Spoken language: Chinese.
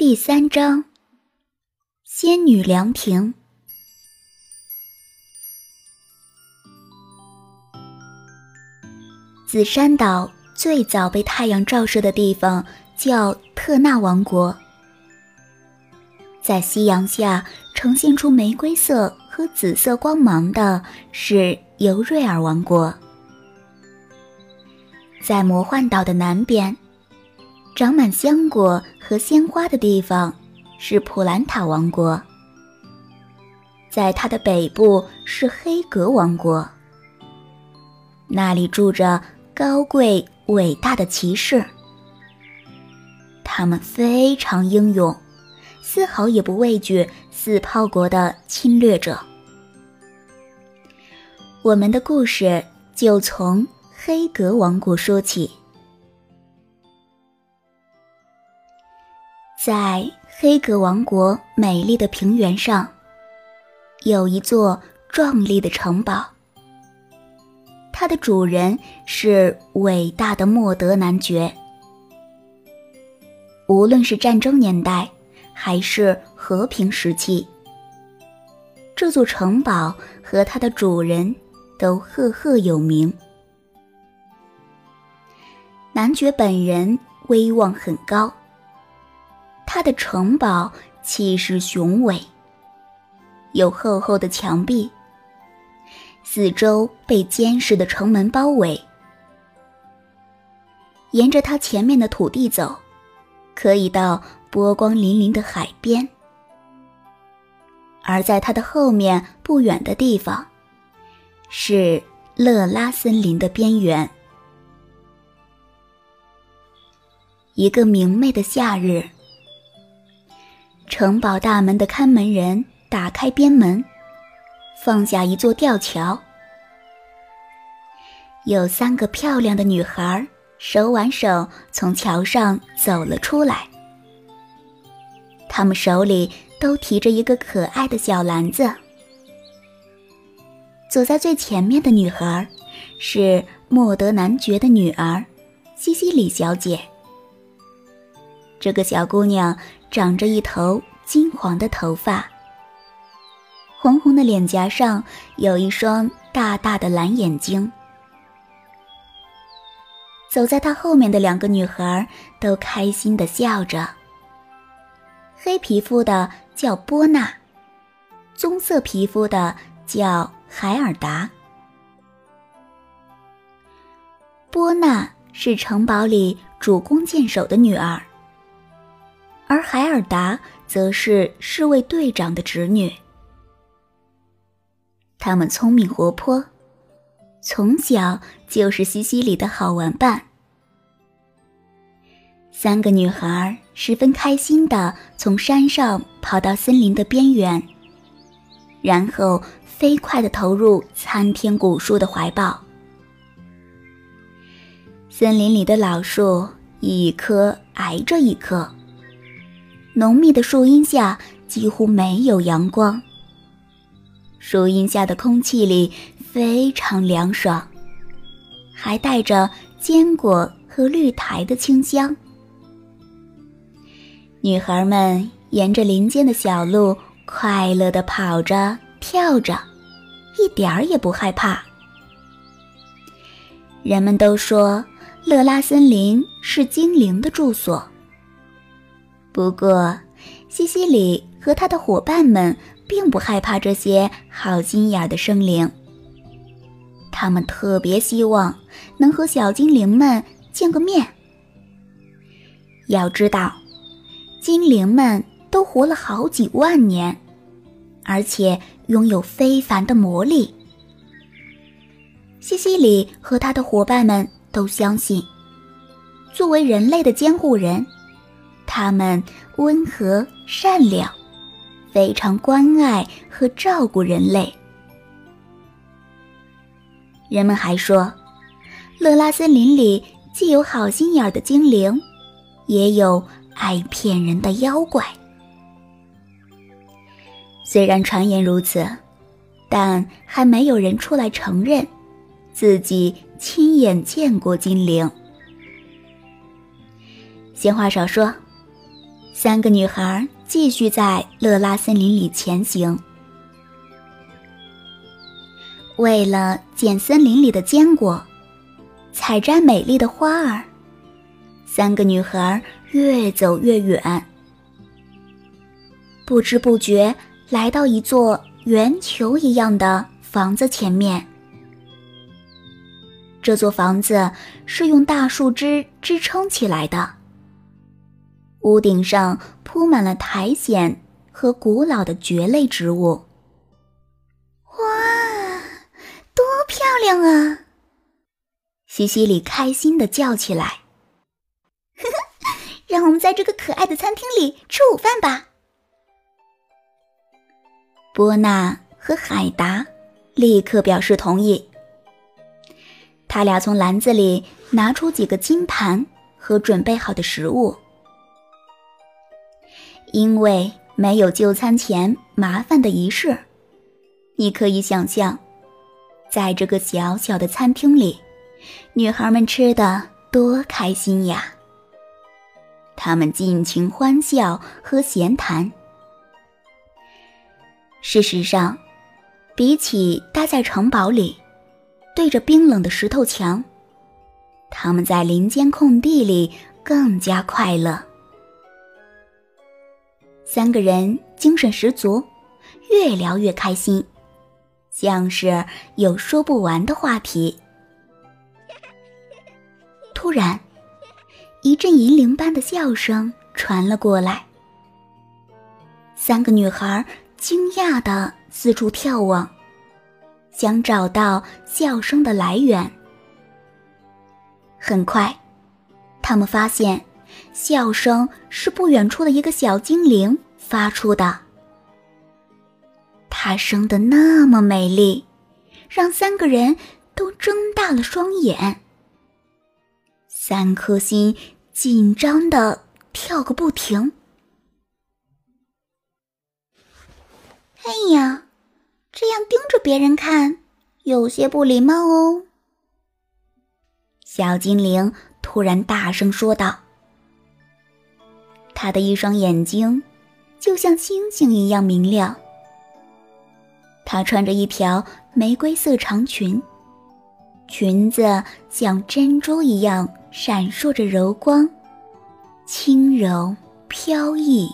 第三章，仙女凉亭。紫山岛最早被太阳照射的地方叫特纳王国，在夕阳下呈现出玫瑰色和紫色光芒的是尤瑞尔王国，在魔幻岛的南边。长满香果和鲜花的地方是普兰塔王国，在它的北部是黑格王国。那里住着高贵伟大的骑士，他们非常英勇，丝毫也不畏惧四炮国的侵略者。我们的故事就从黑格王国说起。在黑格王国美丽的平原上，有一座壮丽的城堡。它的主人是伟大的莫德男爵。无论是战争年代，还是和平时期，这座城堡和它的主人都赫赫有名。男爵本人威望很高。他的城堡气势雄伟，有厚厚的墙壁，四周被坚实的城门包围。沿着他前面的土地走，可以到波光粼粼的海边；而在他的后面不远的地方，是勒拉森林的边缘。一个明媚的夏日。城堡大门的看门人打开边门，放下一座吊桥。有三个漂亮的女孩手挽手从桥上走了出来，她们手里都提着一个可爱的小篮子。走在最前面的女孩是莫德男爵的女儿西西里小姐。这个小姑娘。长着一头金黄的头发，红红的脸颊上有一双大大的蓝眼睛。走在她后面的两个女孩都开心的笑着。黑皮肤的叫波娜，棕色皮肤的叫海尔达。波娜是城堡里主弓箭手的女儿。而海尔达则是侍卫队长的侄女。他们聪明活泼，从小就是西西里的好玩伴。三个女孩十分开心的从山上跑到森林的边缘，然后飞快的投入参天古树的怀抱。森林里的老树一棵挨着一棵。浓密的树荫下几乎没有阳光。树荫下的空气里非常凉爽，还带着坚果和绿苔的清香。女孩们沿着林间的小路快乐地跑着、跳着，一点儿也不害怕。人们都说，乐拉森林是精灵的住所。不过，西西里和他的伙伴们并不害怕这些好心眼的生灵。他们特别希望能和小精灵们见个面。要知道，精灵们都活了好几万年，而且拥有非凡的魔力。西西里和他的伙伴们都相信，作为人类的监护人。他们温和善良，非常关爱和照顾人类。人们还说，乐拉森林里既有好心眼的精灵，也有爱骗人的妖怪。虽然传言如此，但还没有人出来承认自己亲眼见过精灵。闲话少说。三个女孩继续在乐拉森林里前行。为了捡森林里的坚果，采摘美丽的花儿，三个女孩越走越远，不知不觉来到一座圆球一样的房子前面。这座房子是用大树枝支撑起来的，屋顶上铺满了苔藓和古老的蕨类植物。哇，多漂亮啊！西西里开心的叫起来：“ 让我们在这个可爱的餐厅里吃午饭吧！”波娜和海达立刻表示同意。他俩从篮子里拿出几个金盘和准备好的食物，因为没有就餐前麻烦的仪式，你可以想象。在这个小小的餐厅里，女孩们吃的多开心呀！她们尽情欢笑和闲谈。事实上，比起待在城堡里，对着冰冷的石头墙，他们在林间空地里更加快乐。三个人精神十足，越聊越开心。像是有说不完的话题。突然，一阵银铃般的笑声传了过来。三个女孩惊讶的四处眺望，想找到笑声的来源。很快，她们发现，笑声是不远处的一个小精灵发出的。她生得那么美丽，让三个人都睁大了双眼。三颗心紧张的跳个不停。哎呀，这样盯着别人看，有些不礼貌哦。小精灵突然大声说道：“她的一双眼睛，就像星星一样明亮。”她穿着一条玫瑰色长裙，裙子像珍珠一样闪烁着柔光，轻柔飘逸。